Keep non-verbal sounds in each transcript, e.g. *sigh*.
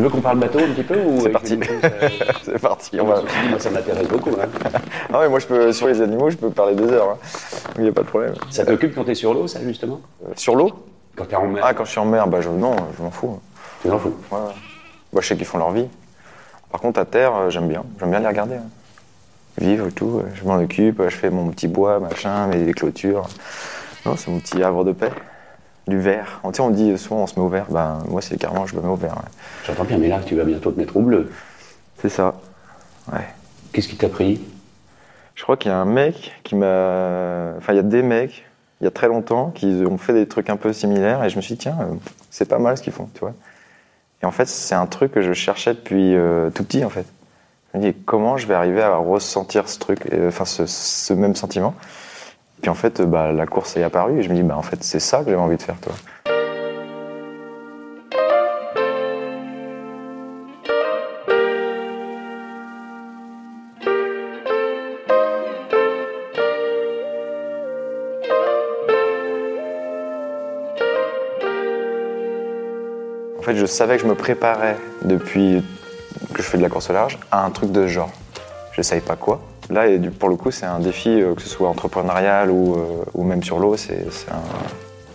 Tu veux qu'on parle bateau un petit peu ou C'est parti. *laughs* C'est parti, on va. ça m'intéresse beaucoup. hein. Ah ouais, moi je peux, sur les animaux, je peux parler des heures. hein. Il n'y a pas de problème. Ça t'occupe quand t'es sur l'eau, ça, justement? Euh, Sur l'eau? Quand t'es en mer Ah, quand je suis en mer, bah je, non, je m'en fous. Tu t'en fous? Ouais, ouais. Bah, je sais qu'ils font leur vie. Par contre, à terre, euh, j'aime bien. J'aime bien les regarder. hein. Vivre et tout. euh, Je m'en occupe, je fais mon petit bois, machin, mes clôtures. Non, c'est mon petit havre de paix. Du. Tu sais, on dit souvent on se met au vert. Ben, moi, c'est carrément, je me mets au vert. ouais. J'entends bien, mais là, tu vas bientôt te mettre au bleu. C'est ça. Ouais. Qu'est-ce qui t'a pris? Je crois qu'il y a un mec qui m'a. Enfin, il y a des mecs, il y a très longtemps, qui ont fait des trucs un peu similaires et je me suis dit, tiens, euh, c'est pas mal ce qu'ils font, tu vois. Et en fait, c'est un truc que je cherchais depuis euh, tout petit, en fait. Je me dis, comment je vais arriver à ressentir ce truc, et, enfin, ce, ce même sentiment? Puis en fait, euh, bah, la course est apparue et je me dis, bah, en fait, c'est ça que j'avais envie de faire, toi. En fait, je savais que je me préparais depuis que je fais de la course au large à un truc de ce genre. Je ne savais pas quoi. Là, et pour le coup, c'est un défi, euh, que ce soit entrepreneurial ou, euh, ou même sur l'eau, c'est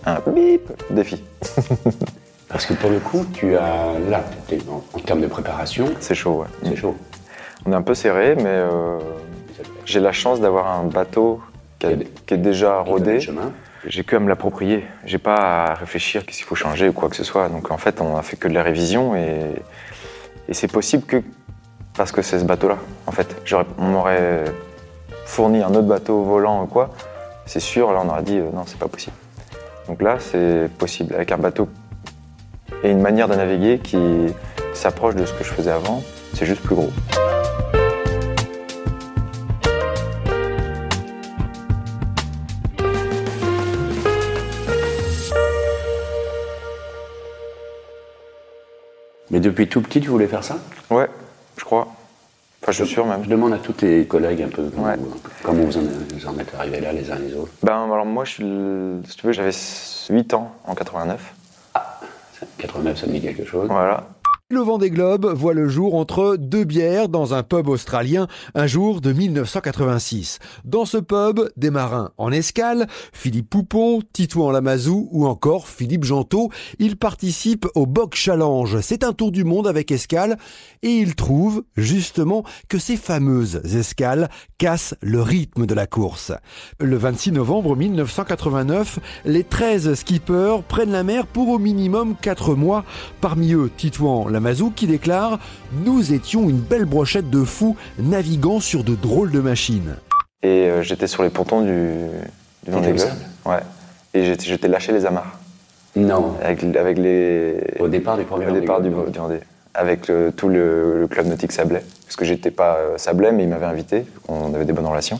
un, un bip défi. *laughs* Parce que pour le coup, tu as là, en, en termes de préparation, C'est chaud, ouais. c'est chaud. On est un peu serré, mais euh, j'ai la chance d'avoir un bateau qui, a- Qui a des- qui est déjà rodé. J'ai que à me l'approprier. J'ai pas à réfléchir qu'est-ce qu'il faut changer ou quoi que ce soit. Donc en fait, on a fait que de la révision et, et c'est possible que parce que c'est ce bateau-là. En fait, on m'aurait fourni un autre bateau volant ou quoi. C'est sûr, là on aurait dit euh, non, c'est pas possible. Donc là, c'est possible avec un bateau et une manière de naviguer qui s'approche de ce que je faisais avant. C'est juste plus gros. Mais depuis tout petit, tu voulais faire ça? Ouais, crois. Enfin, je suis sûr même. Je demande à tous tes collègues un peu comment, Ouais. comment vous, en, vous en êtes arrivés là les uns les autres. Ben, alors moi, je suis, le- si tu veux, j'avais 8 ans en 89. 89, ça me dit quelque chose. Voilà. Le Vendée Globe voit le jour entre deux bières dans un pub australien un jour de 1986. Dans ce pub, des marins en escale, Philippe Poupon, Titouan Lamazou ou encore Philippe Gentot, ils participent au Boc Challenge. C'est un tour du monde avec escale et ils trouvent justement que ces fameuses escales cassent le rythme de la course. Le 26 novembre 1989, les 13 skippers prennent la mer pour au minimum 4 mois. Parmi eux, Titouan Lamazou qui déclare « Nous étions une belle brochette de fous naviguant sur de drôles de machines ». Et euh, j'étais sur les pontons du, du Vendée Ouais. Et j'étais, j'étais lâché les amarres. Non. Avec, avec les. Au départ du premier au Vendée départ du, Vendée. Avec le- tout le, le club nautique Sablé. Parce que j'étais pas euh, Sablé, mais ils m'avaient invité. On avait des bonnes relations.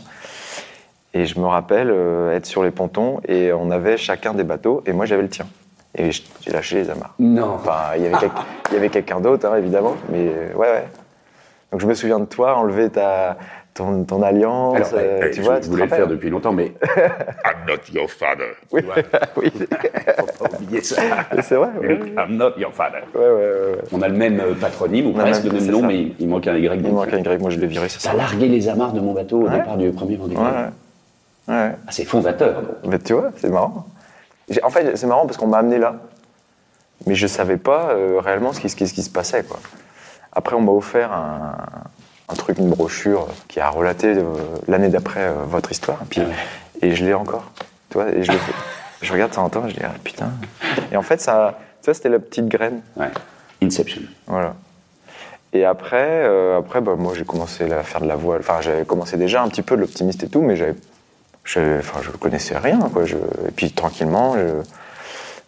Et je me rappelle euh, être sur les pontons et on avait chacun des bateaux et moi j'avais le tien. Et j'ai lâché les amarres. Non. Enfin, il y avait, quelqu'un d'autre, hein, évidemment, mais euh, ouais, ouais. Donc je me souviens de toi enlever ta, ton, ton alliance, Alors, euh, eh, tu je vois, tu te voulais le faire depuis longtemps, mais *laughs* I'm not your father. *laughs* Oui, *laughs* oui. faut pas oublier ça. C'est vrai, ouais, ouais, I'm not your father. ouais, ouais, ouais. On a le même euh, patronyme, ou On a presque le même nom, ça. mais il, il manque un Y. Il manque un Y, moi je l'ai viré, c'est ça. T'as largué les amarres de mon bateau au Ouais. départ du premier Vendée Ouais, Globe. ouais. ouais. Ah, c'est fondateur. donc. Mais tu vois, c'est marrant. En fait, c'est marrant parce qu'on m'a amené là, mais je savais pas euh, réellement ce qui, ce qui- ce qui se passait, quoi. Après, on m'a offert un, un truc, une brochure qui a relaté euh, l'année d'après euh, votre histoire, et, puis, Ah et je l'ai encore. Tu vois, et je, le je regarde de temps en temps, je dis, ah putain. Et en fait, ça, c'était la petite graine. Ouais. Inception. Voilà. Et après, euh, après bah, moi j'ai commencé à faire de la voile. Enfin, j'avais commencé déjà un petit peu de l'optimiste et tout, mais j'avais, j'avais- enfin, je connaissais rien. Quoi. Je- et puis tranquillement, je,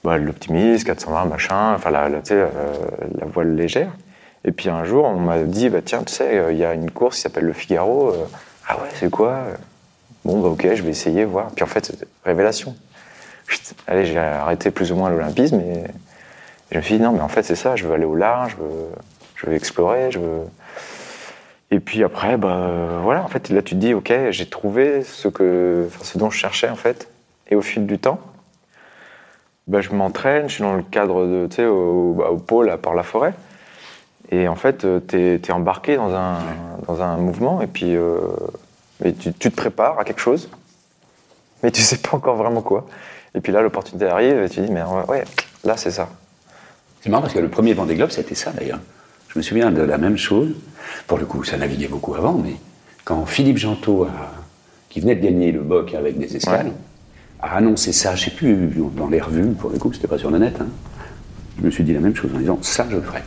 bah, l'optimiste, 420, machin, enfin, la, la, euh, la voile légère. Et puis un jour, on m'a dit, bah, tiens, tu sais, euh, il y a une course qui s'appelle le Figaro. euh, ah ouais, c'est quoi? Bon, bah ok, je vais essayer, voir. Puis en fait, révélation. Allez, j'ai arrêté plus ou moins l'olympisme et je me suis dit, non, mais en fait, c'est ça, je veux aller au large, je veux, je veux explorer, je veux. Et puis après, bah, euh, voilà, en fait, là, tu te dis, ok, j'ai trouvé ce, que, enfin, ce dont je cherchais, en fait. Et au fil du temps, bah, je m'entraîne, je suis dans le cadre de, tu sais, au, bah, au pôle à Port-la-Forêt. Et en fait, tu es, embarqué dans un, dans un mouvement et puis euh, tu, tu, te prépares à quelque chose, mais tu sais pas encore vraiment quoi. Et puis là, l'opportunité arrive et tu dis, mais ouais, là, c'est ça. C'est marrant parce que le premier Vendée Globe, c'était ça d'ailleurs. Je me souviens de la même chose. Pour le coup, ça naviguait beaucoup avant, mais quand Philippe Gentot, qui venait de gagner le BOC avec des escales, a annoncé ça, je sais plus, dans les revues, pour le coup, c'était pas sur le net, hein, je me suis dit la même chose en disant, ça, je le ferai.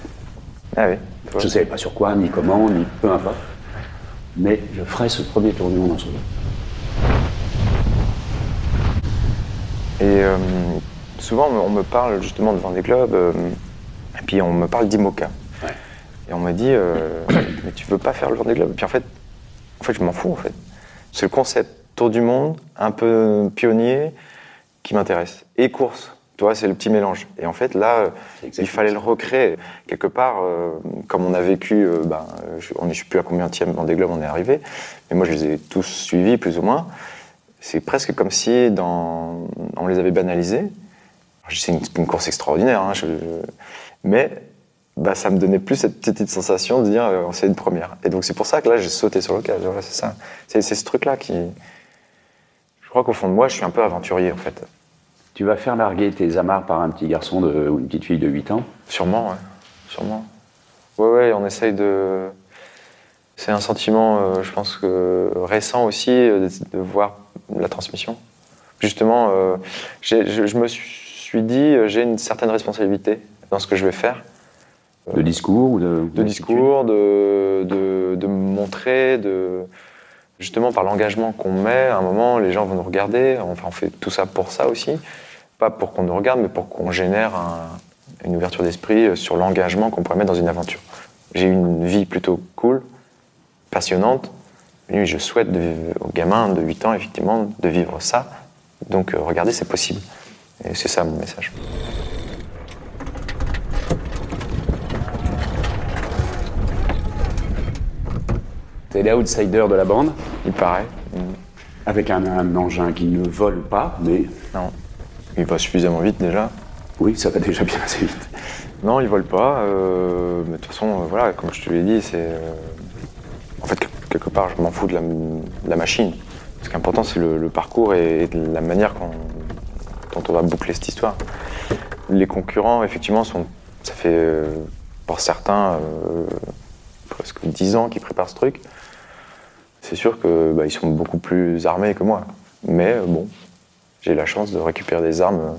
Ah oui. Je ne savais pas sur quoi, ni comment, ni peu importe. Mais je ferai ce premier tour du monde en solo. Et euh, souvent, on me parle justement de Vendée Globe, euh, et puis on me parle d'IMOCA. Et on m'a dit, euh, *coughs* mais tu veux pas faire le Vendée Globe Et puis en fait, en fait, je m'en fous en fait. C'est le concept tour du monde, un peu pionnier, qui m'intéresse. Et course, tu vois, c'est le petit mélange. Et en fait, là, il fallait le recréer. Quelque part, comme on a vécu, ben, je, on ne sais plus à combien de Vendée Globe on est arrivé, mais moi je les ai tous suivis plus ou moins c'est presque comme si dans, on les avait banalisés. C'est une, course extraordinaire, hein, mais bah, ça me donnait plus cette petite sensation de dire euh, c'est une première. Et donc c'est pour ça que là j'ai sauté sur le Voilà, c'est ça. C'est ce truc-là qui. Je crois qu'au fond de moi, je suis un peu aventurier en fait. Tu vas faire larguer tes amarres par un petit garçon de, ou une petite fille de 8 ans? Sûrement, ouais. Sûrement. Ouais, ouais, on essaye de. C'est un sentiment, euh, je pense que récent aussi, euh, de voir la transmission. Justement, euh, je, me suis dit, j'ai une certaine responsabilité dans ce que je vais faire. De discours ou de, de discours, de, de, de, montrer, de justement par l'engagement qu'on met. À un moment, les gens vont nous regarder. Enfin, on fait tout ça pour ça aussi, pas pour qu'on nous regarde, mais pour qu'on génère une ouverture d'esprit sur l'engagement qu'on pourrait mettre dans une aventure. J'ai eu une vie plutôt cool, passionnante, je souhaite aux gamins de 8 ans, effectivement, de vivre ça. Donc, euh, regardez, c'est possible. Et c'est ça mon message. T'es l'outsider de la bande Il paraît. Avec un, engin qui ne vole pas, mais. Non. Il va suffisamment vite déjà. Oui, ça va déjà bien assez vite. Non, il vole pas. Euh, mais de toute façon, euh, voilà, comme je te l'ai dit, c'est. en fait, quelque part, je m'en fous de la, machine. Ce qui est important, c'est le, parcours et, la manière dont on va boucler cette histoire. Les concurrents, effectivement, sont, ça fait euh, pour certains euh, presque 10 ans qu'ils préparent ce truc. C'est sûr qu'ils bah, sont beaucoup plus armés que moi. Mais euh, bon, j'ai la chance de récupérer des armes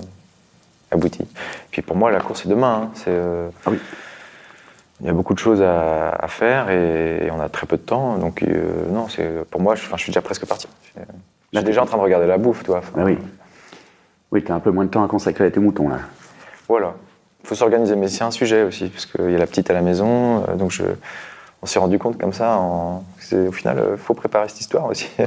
abouties. Puis pour moi, la course, c'est demain. Hein. C'est, ah oui il y a beaucoup de choses à, faire et, on a très peu de temps. Donc, euh, non, c'est, pour moi, je, je, suis déjà presque parti. Je suis déjà en train de regarder la bouffe, tu vois. Ah oui. Oui, tu as un peu moins de temps à consacrer à tes moutons, là. Voilà. Il faut s'organiser, mais c'est un sujet aussi, parce qu'il y a la petite à la maison. Euh, donc, je, on s'est rendu compte comme ça. En, au final, il faut préparer cette histoire aussi. *laughs*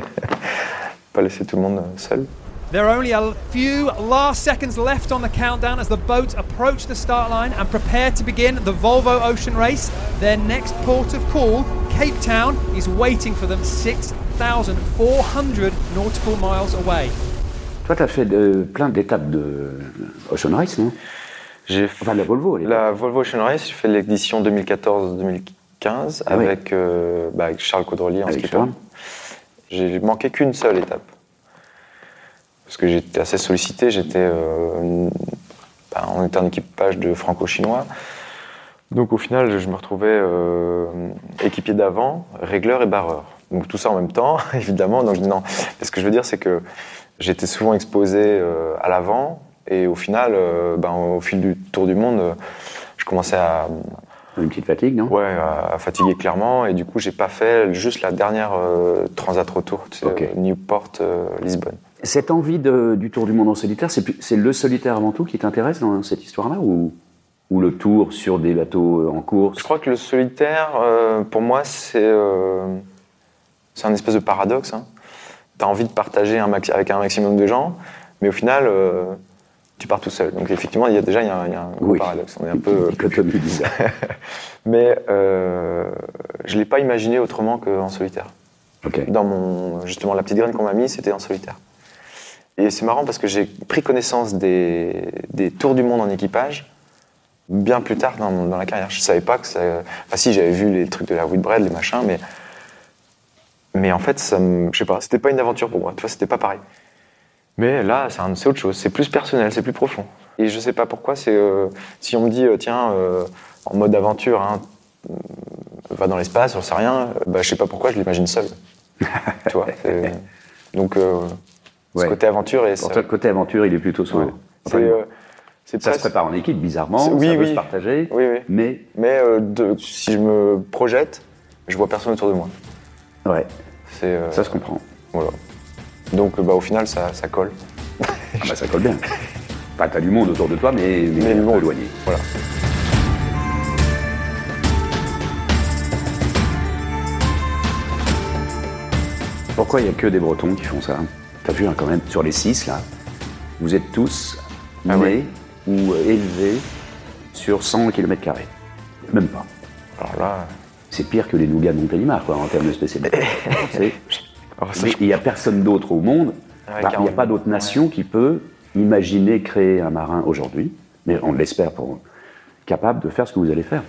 Pas laisser tout le monde seul. There are only a few last seconds left on the countdown as the boats approach the start line and prepare to begin the Volvo Ocean Race. Their next port of call, Cape Town, is waiting for them 6,400 nautical miles away. Toi, tu as fait de, plein d'étapes de Ocean Race, non? J'ai enfin, la Volvo. La Volvo Ocean Race, j'ai fait l'édition 2014-2015 ah avec, euh, bah, avec, Charles Caudrelier en skipper. J'ai manqué qu'une seule étape parce que j'étais assez sollicité, j'étais euh, bah, on était en équipage de franco-chinois. Donc au final, je me retrouvais euh, équipier d'avant, régleur et barreur. Donc tout ça en même temps, *laughs* évidemment. Donc non. ce que je veux dire, c'est que j'étais souvent exposé euh, à l'avant, et au final, ben, au fil du tour du monde, je commençais à une petite fatigue, non? Ouais, à, fatiguer clairement. Et du coup, j'ai pas fait juste la dernière transat retour, Newport, Lisbonne. Cette envie du tour du monde en solitaire, c'est le solitaire avant tout qui t'intéresse dans cette histoire-là ou, ou le tour sur des bateaux euh, en course? Je crois que le solitaire, euh, pour moi, c'est euh, un espèce de paradoxe. Hein. Tu as envie de partager un avec un maximum de gens, mais au final, tu pars tout seul. Donc effectivement, il y a déjà il y a, un gros paradoxe. On est un peu *laughs* mais je ne l'ai pas imaginé autrement qu'en solitaire. Dans mon, justement, la petite graine qu'on m'a mise, c'était en solitaire. Et c'est marrant parce que j'ai pris connaissance des, tours du monde en équipage bien plus tard dans, la carrière. Je savais pas que ça. Enfin, si, j'avais vu les trucs de la Whitbread, les machins, mais. Mais en fait, ça me. Je sais pas, c'était pas une aventure pour moi. Tu vois, c'était pas pareil. Mais là, c'est autre chose. C'est plus personnel, c'est plus profond. Et je sais pas pourquoi, c'est. euh, si on me dit, euh, tiens, euh, en mode aventure, hein, va dans l'espace, j'en sais rien, euh, bah, je sais pas pourquoi, je l'imagine seul. tu vois *laughs* Donc, euh, ce côté aventure et Pour ça- toi, le côté aventure, il est plutôt solo. Ouais. Enfin, ça se presque- prépare en équipe, bizarrement. Oui, ça peut se partager. Oui, oui. Mais, Mais de- si je me projette, je vois personne autour de moi. ouais, ça se comprend. voilà. Donc bah, au final, ça, ça colle. Ah bah, ça colle bien. Enfin, t'as du monde autour de toi, mais, mais, Mais éloigné. Voilà. Pourquoi il n'y a que des Bretons qui font ça? T'as vu hein, quand même, sur les six, là, vous êtes tous Ah nés ouais. ou euh, élevés sur 100 km. Même pas. Alors là, C'est pire que les nougats de Montélimar, quoi, en termes de spécialité. *laughs* C'est- alors ça, Mais je- il n'y a personne d'autre au monde, Ouais, bah, il n'y a 40 pas d'autre nation qui peut imaginer créer un marin aujourd'hui, mais on l'espère pour capable de faire ce que vous allez faire.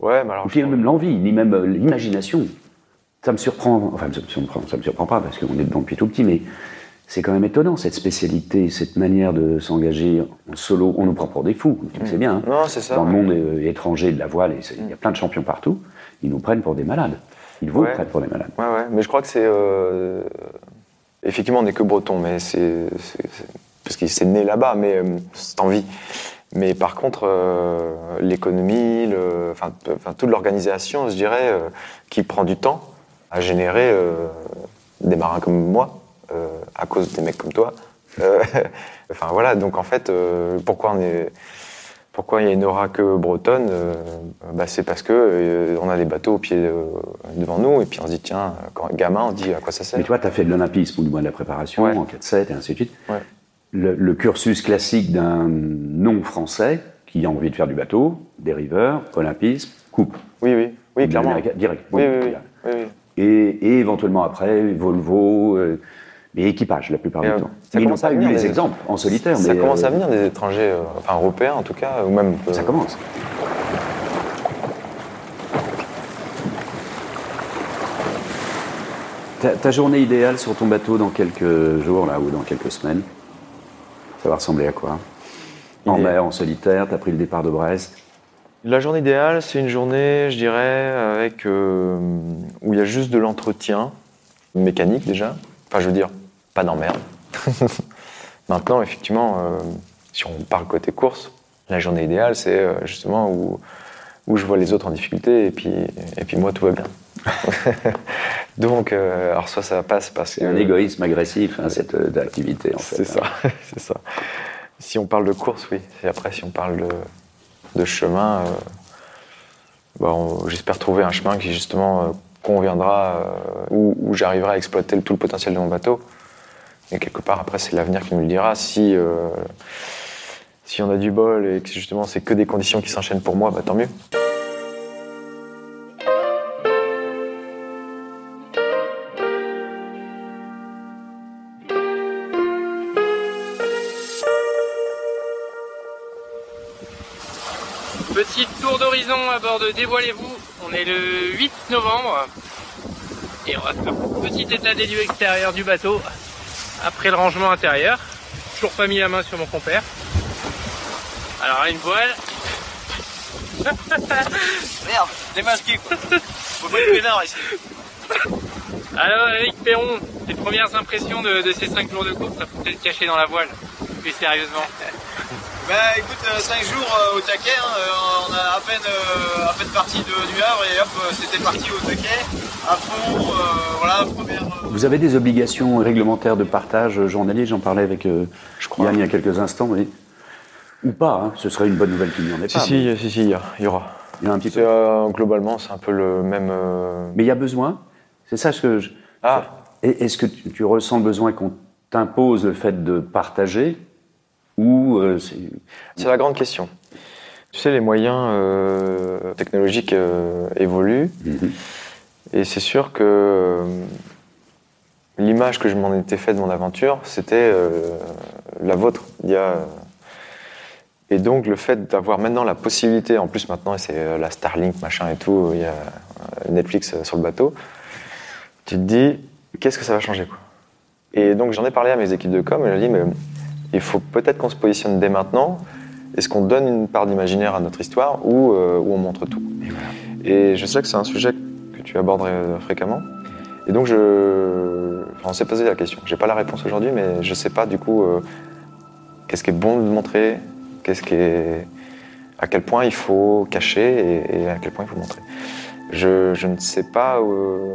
ouais, mais alors puis même l'envie, ni même euh, l'imagination. Ça me surprend, enfin ça me surprend, ça me surprend pas parce qu'on est dedans depuis tout petit, mais c'est quand même étonnant cette spécialité, cette manière de s'engager en solo. On nous prend pour des fous, tu le sais bien. hein. Non, c'est ça. Dans le monde euh, étranger de la voile, il y a plein de champions partout, ils nous prennent pour des malades. Ils vous Ouais. prennent pour des malades. Ouais, ouais, mais je crois que c'est. euh, Effectivement, on n'est que breton, mais c'est. Parce que c'est né là-bas, mais euh, c'est envie. Mais par contre, euh, l'économie, le- enfin, toute l'organisation, je dirais, euh, qui prend du temps à générer des marins comme moi, à cause des mecs comme toi. *laughs* Enfin voilà, donc en fait, pourquoi on est. Pourquoi il y a une aura que bretonne euh, bah, C'est parce que euh, on a des bateaux au pied devant nous et puis on se dit tiens, quand gamin, on dit à quoi ça sert? Mais toi, tu as fait de l'olympisme ou du moins de la préparation Ouais. en 4-7 et ainsi de suite. Ouais. Le, le cursus classique d'un non-français qui a envie de faire du bateau, dériveur, olympisme, coupe. Oui, oui, oui, clairement. Direct. Oui, oui, oui. Et éventuellement après, Volvo, euh, mais équipage la plupart Et, du euh, temps. ils n'ont commence à pas eu venir, les les- exemples en solitaire. Ça mais, commence euh, à venir des étrangers, euh, enfin européens en tout cas, ou même. euh, Ça commence. Ta, ta journée idéale sur ton bateau dans quelques jours là ou dans quelques semaines, ça va ressembler à quoi? En mer, en solitaire, t'as pris le départ de Brest? La journée idéale, c'est une journée, je dirais, avec euh, où il y a juste de l'entretien mécanique déjà. Enfin, je veux dire, pas d'emmerde. *laughs* Maintenant, effectivement, euh, si on parle côté course, la journée idéale, c'est euh, justement où, où je vois les autres en difficulté et puis, et puis moi, tout va bien. *laughs* Donc, euh, alors soit ça passe parce que... C'est un égoïsme agressif, hein, cette euh, activité en fait. C'est ça, *laughs* c'est ça. Si on parle de course, oui. Et après, si on parle de, de chemin, euh, bah, on- j'espère trouver un chemin qui justement conviendra, où, où j'arriverai à exploiter tout le potentiel de mon bateau. Et quelque part, après, c'est l'avenir qui nous le dira. Si, euh, si on a du bol et que justement c'est que des conditions qui s'enchaînent pour moi, bah, tant mieux. Petit tour d'horizon à bord de Dévoilez-vous. On est le 8 novembre. Et on va faire un petit état des lieux extérieurs du bateau. Après le rangement intérieur. Toujours pas mis la main sur mon compère. Alors une voile. *laughs* Merde, démasqué quoi. Faut pas être ici. Alors Eric Perron, tes premières impressions de, de ces 5 jours de course, ça peut peut-être cacher dans la voile. Plus sérieusement. *laughs* Bah écoute, 5 jours euh, au taquet, hein, euh, on a à peine, euh, à peine parti de, du Havre et hop, euh, c'était parti au taquet, à fond, euh, voilà, première... euh, Vous avez des obligations réglementaires de partage journalier, j'en parlais avec euh, crois. Yann il y a quelques instants, mais... ou pas, hein, ce serait une bonne nouvelle qu'il n'y en ait Si, pas. mais si, si, il y, aura. Il y a un petit C'est, peu. euh, globalement, c'est un peu le même. euh, Mais il y a besoin C'est ça ce que je... Ah, Est-ce que tu, tu ressens le besoin qu'on t'impose le fait de partager ou euh, c'est... La grande question. Tu sais, les moyens euh, technologiques euh, évoluent Mhm. et c'est sûr que euh, l'image que je m'en étais faite de mon aventure, c'était euh, la vôtre il y a, Et donc le fait d'avoir maintenant la possibilité, en plus maintenant c'est euh, la Starlink machin et tout, il y a euh, Netflix euh, sur le bateau, tu te dis qu'est-ce que ça va changer quoi? Et donc j'en ai parlé à mes équipes de com et j'ai dit mais il faut peut-être qu'on se positionne dès maintenant. Est-ce qu'on donne une part d'imaginaire à notre histoire ou, euh, ou on montre tout? Et je sais que c'est un sujet que tu abordes euh, fréquemment. Et donc je, enfin, on s'est posé la question. J'ai pas la réponse aujourd'hui, mais je sais pas du coup euh, qu'est-ce qui est bon de montrer, qu'est-ce qui est, à quel point il faut cacher et, et à quel point il faut montrer? Je, je ne sais pas, où,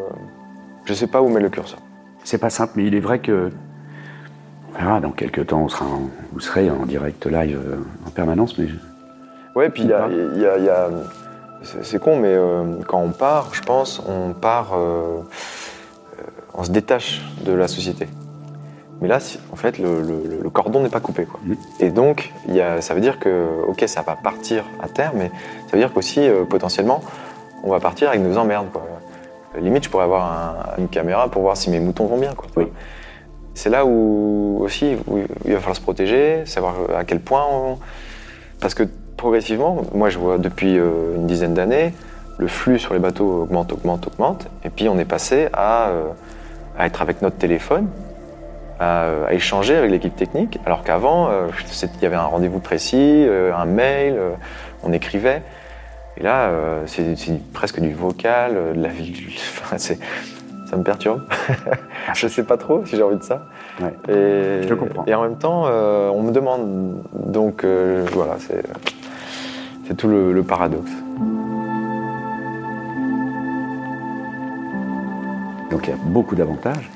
je sais pas où met le curseur. C'est pas simple, mais il est vrai que. On verra, dans quelques temps, on sera en- vous serez en direct live euh, en permanence, mais. Ouais, puis il y a, y a- y a- c'est con, mais euh, quand on part, je pense, on part, on se détache de la société. Mais là, en fait, le, le- le cordon n'est pas coupé, quoi. Mhm. Et donc, il y a, ça veut dire que, ok, ça va partir à terre, mais ça veut dire qu'aussi, euh, potentiellement, on va partir avec nos emmerdes, quoi. Limite, je pourrais avoir un- une caméra pour voir si mes moutons vont bien, quoi. Oui. C'est là où aussi où il va falloir se protéger, savoir à quel point on, parce que progressivement, moi je vois depuis euh, une dizaine d'années, le flux sur les bateaux augmente, augmente, augmente. Et puis on est passé à, euh, à être avec notre téléphone, à, euh, à échanger avec l'équipe technique, alors qu'avant, euh, il y avait un rendez-vous précis, euh, un mail, on écrivait. Et là, c'est presque du vocal, de la vie. *laughs* enfin, ça me perturbe. *laughs* je sais pas trop si j'ai envie de ça. Ouais. Et, Je comprends. Et en même temps, euh, on me demande. Donc euh, voilà, c'est c'est tout le, le paradoxe. Donc il y a beaucoup d'avantages.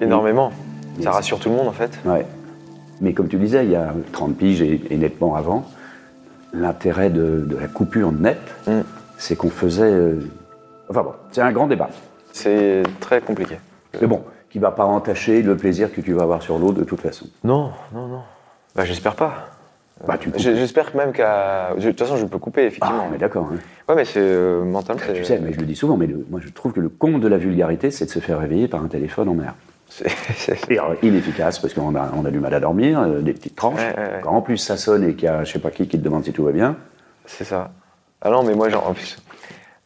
Énormément. Ça rassure tout le monde en fait. Ouais. Mais comme tu disais, il y a 30 piges et, et nettement avant, l'intérêt de, de la coupure nette, Mm. c'est qu'on faisait. euh, Enfin bon, c'est un grand débat. C'est très compliqué. Mais bon, qui va pas entacher le plaisir que tu vas avoir sur l'eau de toute façon. Non, non, non. Bah, j'espère pas. Bah, tu J'espère même qu'à. De toute façon, je peux couper, Ah, effectivement. mais d'accord. hein. Ouais, mais c'est euh, mentalement. Tu sais, mais je le dis souvent, mais le- moi je trouve que le comble de la vulgarité, c'est de se faire réveiller par un téléphone en mer. c'est- *laughs* euh, inefficace parce qu'on a, on a du mal à dormir, euh, des petites tranches. Ouais, ouais, ouais. Quand en plus ça sonne et qu'il y a je sais pas qui qui te demande si tout va bien, C'est ça. Ah non, mais moi, genre, en plus, tu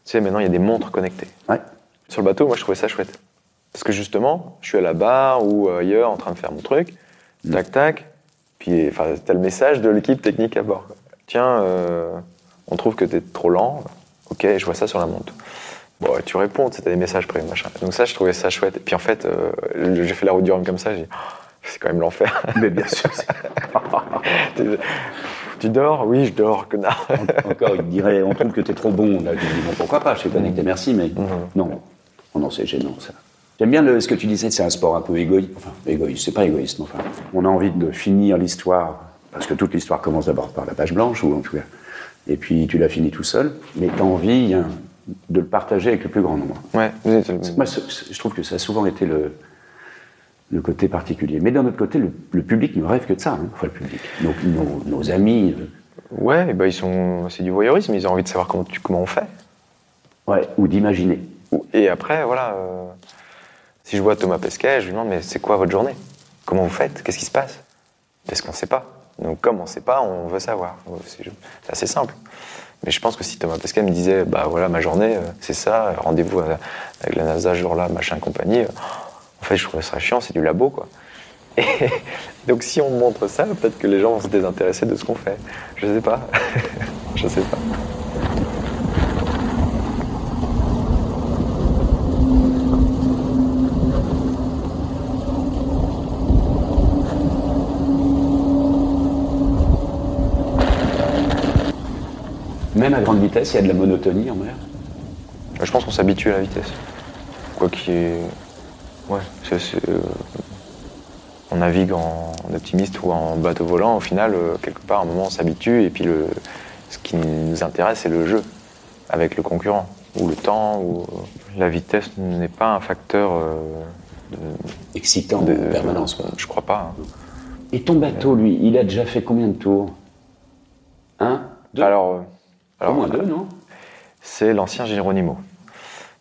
sais, maintenant, il y a des montres connectées. ouais. Sur le bateau, moi, je trouvais ça chouette. Parce que justement, je suis à la barre ou ailleurs en train de faire mon truc, tac, tac, puis enfin, t'as le message de l'équipe technique à bord. quoi. Tiens, euh, on trouve que t'es trop lent. Ok, je vois ça sur la montre. Bon, tu réponds, t'as des messages près, machin. Donc ça, je trouvais ça chouette. Et puis en fait, euh, j'ai fait la route du Rhum comme ça, j'ai dit, Oh, c'est quand même l'enfer. Mais bien sûr, *laughs* tu dors? Oui, je dors, connard. encore, il dirait, on trouve que t'es trop bon. Là, tu dis, bon, pourquoi pas, je suis connecté, merci, mais non. Oh non, c'est gênant, ça. J'aime bien le- ce que tu disais, c'est un sport un peu égoïste. Enfin, égoïste, c'est pas égoïste, mais enfin, on a envie de finir l'histoire, parce que toute l'histoire commence d'abord par la page blanche, ou en tout cas, et puis tu la finis tout seul, mais t'as envie hein, de le partager avec le plus grand nombre. Ouais, vous êtes- Moi, ce- ce- je trouve que ça a souvent été le, le côté particulier. Mais d'un autre côté, le, le public ne rêve que de ça, hein, enfin le public. Donc nos, nos amis, euh, Ouais, et ben ils sont, c'est du voyeurisme, ils ont envie de savoir comment, tu, comment on fait. ouais, ou d'imaginer. Et après, voilà, euh, si je vois Thomas Pesquet, je lui demande, mais c'est quoi votre journée? Comment vous faites? Qu'est-ce qui se passe? Parce qu'on ne sait pas. Donc comme on ne sait pas, on veut savoir. C'est assez simple. Mais je pense que si Thomas Pesquet me disait, bah voilà, ma journée, euh, c'est ça, rendez-vous à- avec la NASA ce jour-là, machin, compagnie, euh, en fait, je trouverais ça chiant, c'est du labo, quoi. *laughs* Et donc si on montre ça, peut-être que les gens vont se désintéresser de ce qu'on fait. Je sais pas. *laughs* je sais pas. Même à grande vitesse, il y a de la monotonie en mer. Je pense qu'on s'habitue à la vitesse. Quoi qu'il y ait- Ouais, euh, on navigue en, en optimiste ou en bateau volant, au final, euh, quelque part, à un moment, on s'habitue, et puis le, ce qui nous intéresse, c'est le jeu avec le concurrent, ou le temps, ou la vitesse n'est pas un facteur euh, Excitant de, en permanence. quoi. Je crois pas. hein. Et ton bateau, lui, il a déjà fait combien de tours? Un? Deux? Alors, euh, alors moins deux, non? c'est l'ancien Geronimo.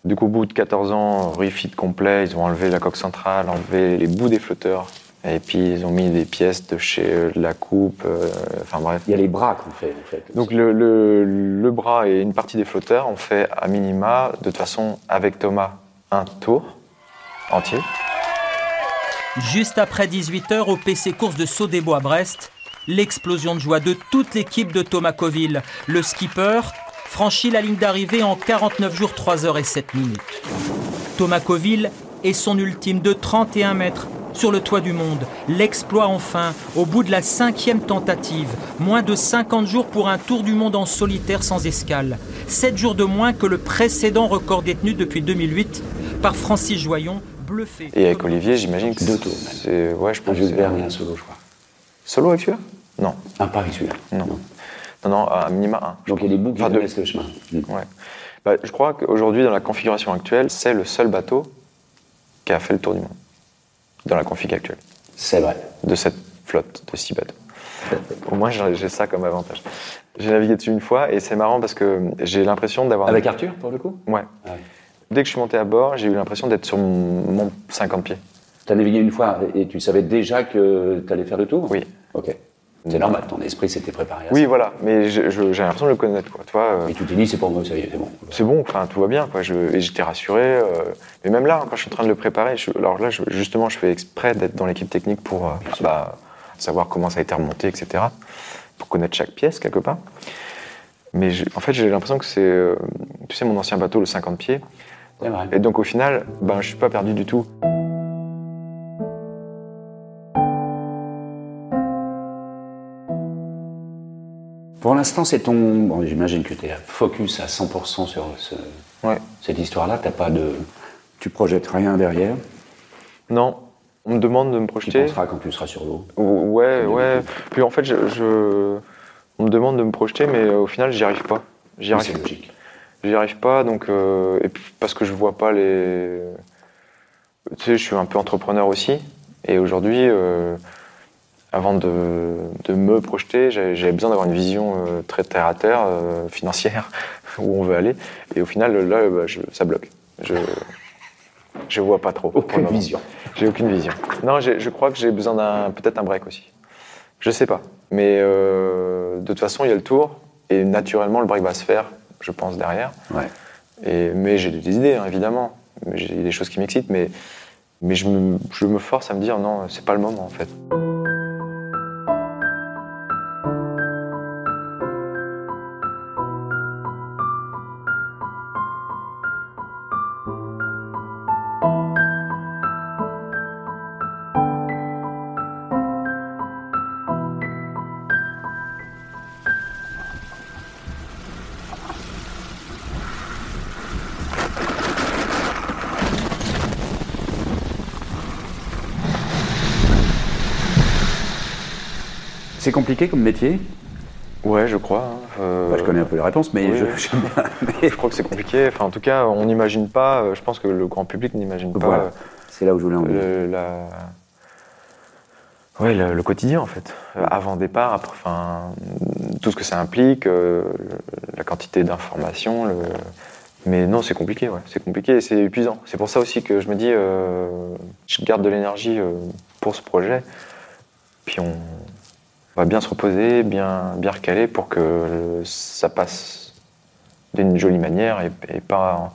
Du coup, au bout de 14 ans, refit complet, ils ont enlevé la coque centrale, enlevé les bouts des flotteurs Et puis ils ont mis des pièces de chez euh, la coupe, euh, enfin bref. Il y a les bras qu'on fait, en fait. Donc le, le- le bras et une partie des flotteurs, on fait à minima, de toute façon, avec Thomas, un tour entier. Juste après 18h au PC course de Saut-des-Bois à Brest, l'explosion de joie de toute l'équipe de Thomas Coville. Le skipper franchit la ligne d'arrivée en 49 jours 3 heures et 7 minutes. Thomas Coville est son ultime de 31 mètres sur le toit du monde. L'exploit enfin, au bout de la cinquième tentative. Moins de 50 jours pour un tour du monde en solitaire sans escale. 7 jours de moins que le précédent record détenu depuis 2008 par Francis Joyon, bluffé. Et avec Olivier, j'imagine que Deux tours. Ouais, je pense que c'est- un solo, je crois. Solo avec celui-là Non, Un Paris, celui-là. non. Non, non, à minima un. Donc il y a des bouts qui Enfin, connaissent le chemin. Mm. Ouais. Bah, je crois qu'aujourd'hui, dans la configuration actuelle, c'est le seul bateau qui a fait le tour du monde. Dans la config actuelle. C'est vrai. De cette flotte de six bateaux. *laughs* Au moins, j'ai ça comme avantage. J'ai navigué dessus une fois et c'est marrant parce que j'ai l'impression d'avoir. Avec Arthur, pour le coup? Ouais. Ah ouais. Dès que je suis monté à bord, j'ai eu l'impression d'être sur mon, mon 50 pieds. Tu as navigué une fois et tu savais déjà que tu allais faire le tour? Oui. Ok. C'est normal, ton esprit s'était préparé à Oui, ça. voilà. Mais j'ai l'impression de le connaître, quoi. Tu vois, euh, Et tu t'es dit, c'est pour moi, c'est bon. c'est bon, enfin tout va bien quoi. Je, et j'étais rassuré. euh, mais même là, quand je suis en train de le préparer, je- alors là, je- justement, je fais exprès d'être dans l'équipe technique pour euh, bah, savoir comment ça a été remonté, etc. Pour connaître chaque pièce quelque part. Mais en fait, j'ai l'impression que c'est, euh, tu sais, mon ancien bateau, le 50 pieds. C'est vrai. Et donc au final, ben, je suis pas perdu du tout. Pour l'instant, c'est ton. Bon, J'imagine que tu es focus à 100% sur ce- Ouais. cette histoire-là. T'as pas de. Tu projettes rien derrière? Non, on me demande de me Tu projeter. penseras quand tu seras sur l'eau? Ou- Ouais, ouais. Puis en fait, je, je- on me demande de me projeter, mais euh, au final, j'y arrive pas. J'y C'est arrive, logique. j'y arrive pas, donc euh, et puis parce que je vois pas les. Tu sais, je suis un peu entrepreneur aussi, et aujourd'hui, euh, avant de, de me projeter, j'avais besoin d'avoir une vision euh, très terre à terre, euh, financière, *laughs* où on veut aller, et au final, là, bah, je- ça bloque. Je, je vois pas trop. Aucune vision. J'ai aucune vision. Non, je crois que j'ai besoin d'un peut-être un break aussi. Je sais pas. Mais euh, de toute façon, il y a le tour et naturellement, le break va se faire, je pense, derrière. Ouais. Et, mais j'ai des idées, hein, évidemment. J'ai des choses qui m'excitent, mais, mais je, me, je me force à me dire non, c'est pas le moment en fait. Compliqué comme métier. Ouais, je crois. hein. Euh, Bah, je connais un peu les réponses, mais oui. je. *laughs* Mais je crois que c'est compliqué. Enfin, en tout cas, on n'imagine pas. euh, Je pense que le grand public n'imagine pas. Voilà. euh, c'est là où je voulais en venir. la... ouais, le, le quotidien en fait. Avant départ, après, enfin, tout ce que ça implique, euh, la quantité d'informations. Le... Mais non, c'est compliqué, ouais. C'est compliqué et c'est épuisant. C'est pour ça aussi que je me dis, euh, je garde de l'énergie pour ce projet. Puis on va bien se reposer, bien, bien recaler pour que ça passe d'une jolie manière et, et pas. en-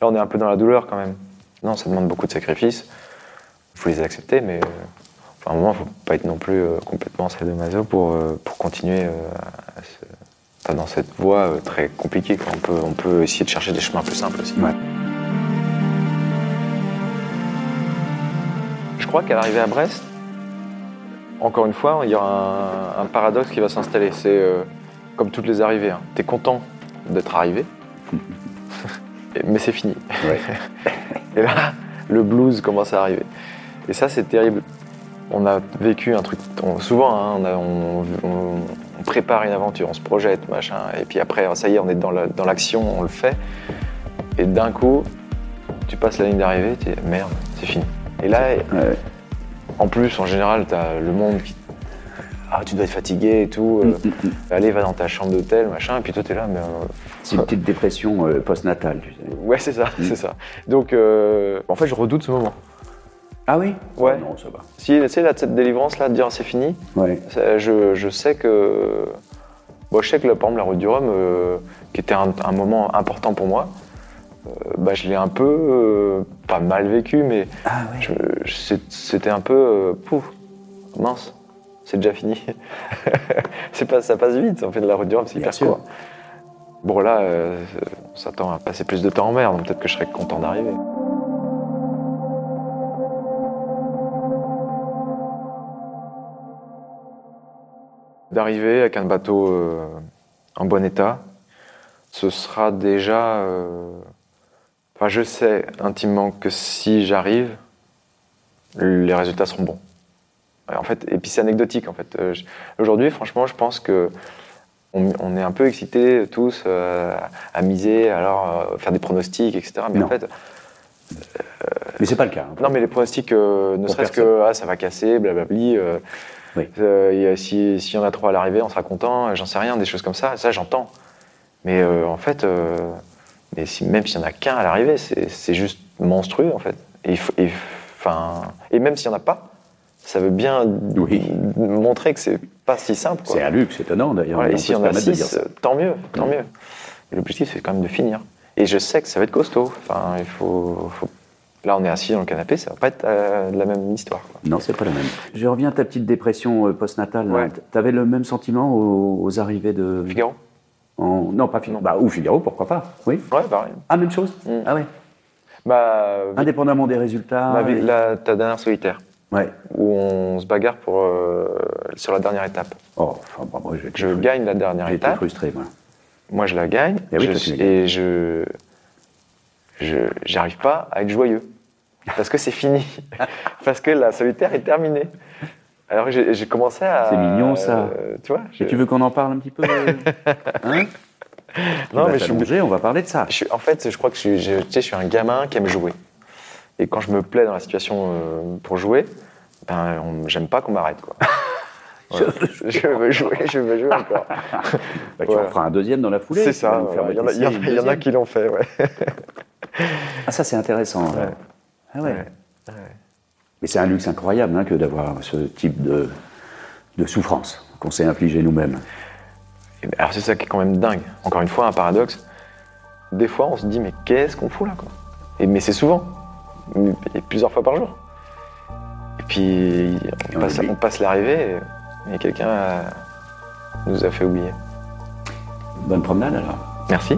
Là, on est un peu dans la douleur quand même. Non, ça demande beaucoup de sacrifices. Il faut les accepter, mais euh, enfin, à un moment, il ne faut pas être non plus euh, complètement sadomaso pour, euh, pour continuer euh, à se- enfin, dans cette voie euh, très compliquée. quoi. On, peut, on peut essayer de chercher des chemins plus simples aussi. Ouais. Je crois qu'à l'arrivée à Brest, encore une fois, il y aura un, un paradoxe qui va s'installer. C'est euh, comme toutes les arrivées. Tu es content d'être arrivé, *laughs* mais c'est fini. Ouais. *laughs* Et là, le blues commence à arriver. Et ça, c'est terrible. On a vécu un truc. on- souvent, hein, on, a- on- on- on prépare une aventure, on se projette, machin. Et puis après, ça y est, on est dans la- dans l'action, on le fait. Et d'un coup, tu passes la ligne d'arrivée, tu dis merde, c'est fini. Et là, Ouais. En plus, en général, tu as le monde qui. Ah, tu dois être fatigué et tout. euh, allez, va dans ta chambre d'hôtel, machin. Et puis toi, tu es là, mais. euh, C'est une petite dépression euh, postnatale, tu sais. Ouais, c'est ça, c'est ça. Donc, en fait, je redoute ce moment. Ah oui? Ouais. Non, ça va. Si, tu sais, là, cette délivrance, là, de dire c'est fini, Ouais. je, je sais que. Bon, je sais que, là, par exemple, la route du Rhum, euh, qui était un, un moment important pour moi, euh, bah, je l'ai un peu. euh, pas mal vécu, mais Ah oui. C'était un peu. euh, pouf, mince, c'est déjà fini. *laughs* c'est pas, ça passe vite, en fait, la route du Rhum, c'est hyper sûr. court. Bon, là, euh, on s'attend à passer plus de temps en mer, donc peut-être que je serais content d'arriver. D'arriver avec un bateau euh, en bon état, ce sera déjà. euh, Enfin, je sais intimement que si j'arrive, les résultats seront bons. En fait, et puis c'est anecdotique en fait. Euh, Aujourd'hui, franchement, je pense que on, on est un peu excités tous euh, à miser, alors euh, faire des pronostics, etc. Mais Non. en fait, Mais c'est pas le cas. hein. non, mais les pronostics, ne serait-ce que ah, ça va casser, blablabli. Oui. si- S'il y en a trois à l'arrivée, on sera content, j'en sais rien, des choses comme ça, ça j'entends. Mais en fait, mais si, même s'il y en a qu'un à l'arrivée, c'est c'est juste monstrueux en fait. Et, il faut- et, enfin, et même s'il n'y en a pas, ça veut bien Oui. montrer que c'est pas si simple. C'est un luxe étonnant d'ailleurs. Voilà, et on s'il y en a permettre de dire six, tant mieux, tant mieux. L'objectif, c'est quand même de finir. Et je sais que ça va être costaud. Enfin, il faut, faut- Là, on est assis dans le canapé, ça va pas être euh, la même histoire. quoi. Non, c'est pas la même. Je reviens à ta petite dépression euh, postnatale. Ouais. Tu avais le même sentiment aux, aux arrivées de. Figaro? En- Non, pas Figaro. Bah, ou Figaro, pourquoi pas Oui. Ouais, pareil. Ah, même chose? Mm. Ah ouais. Bah, Indépendamment des résultats. et- la- ta dernière solitaire, Ouais. où on se bagarre pour, euh, sur la dernière étape. Oh, enfin, bah, moi, Je gagne la dernière J'ai été étape, frustré, moi. moi je la gagne, Eh oui, je toi, et je je j'arrive pas à être joyeux parce que c'est fini, *laughs* parce que la solitaire est terminée. Alors j'ai commencé à. C'est mignon, ça. euh, tu vois je- Et tu veux qu'on en parle un petit peu euh, *laughs* Hein? *laughs* Non, mais je suis- t'allonger, on va parler de ça. Je suis- en fait, je crois que je suis, je- tu sais, je suis un gamin qui aime jouer. Et quand je me plais dans la situation euh, pour jouer, ben, j'aime pas qu'on m'arrête. quoi. *laughs* Voilà. je veux jouer, je veux jouer encore. Bah, tu Voilà. en feras un deuxième dans la foulée. C'est ça. voilà. Il y, en a- il y en a- bâtisser il y une en a deuxième. qui l'ont fait, ouais. Ah, ça, c'est intéressant. Ouais. Ah ouais. Ouais. Mais c'est un luxe incroyable hein, que d'avoir ce type de, de souffrance qu'on s'est infligé nous-mêmes. Alors c'est ça qui est quand même dingue. Encore une fois, un paradoxe. Des fois, on se dit, mais qu'est-ce qu'on fout là quoi? Et, Mais c'est souvent. Et plusieurs fois par jour. Et puis, on on passe, oublie. on passe l'arrivée et, et quelqu'un a- nous a fait oublier. Bonne promenade alors. Merci.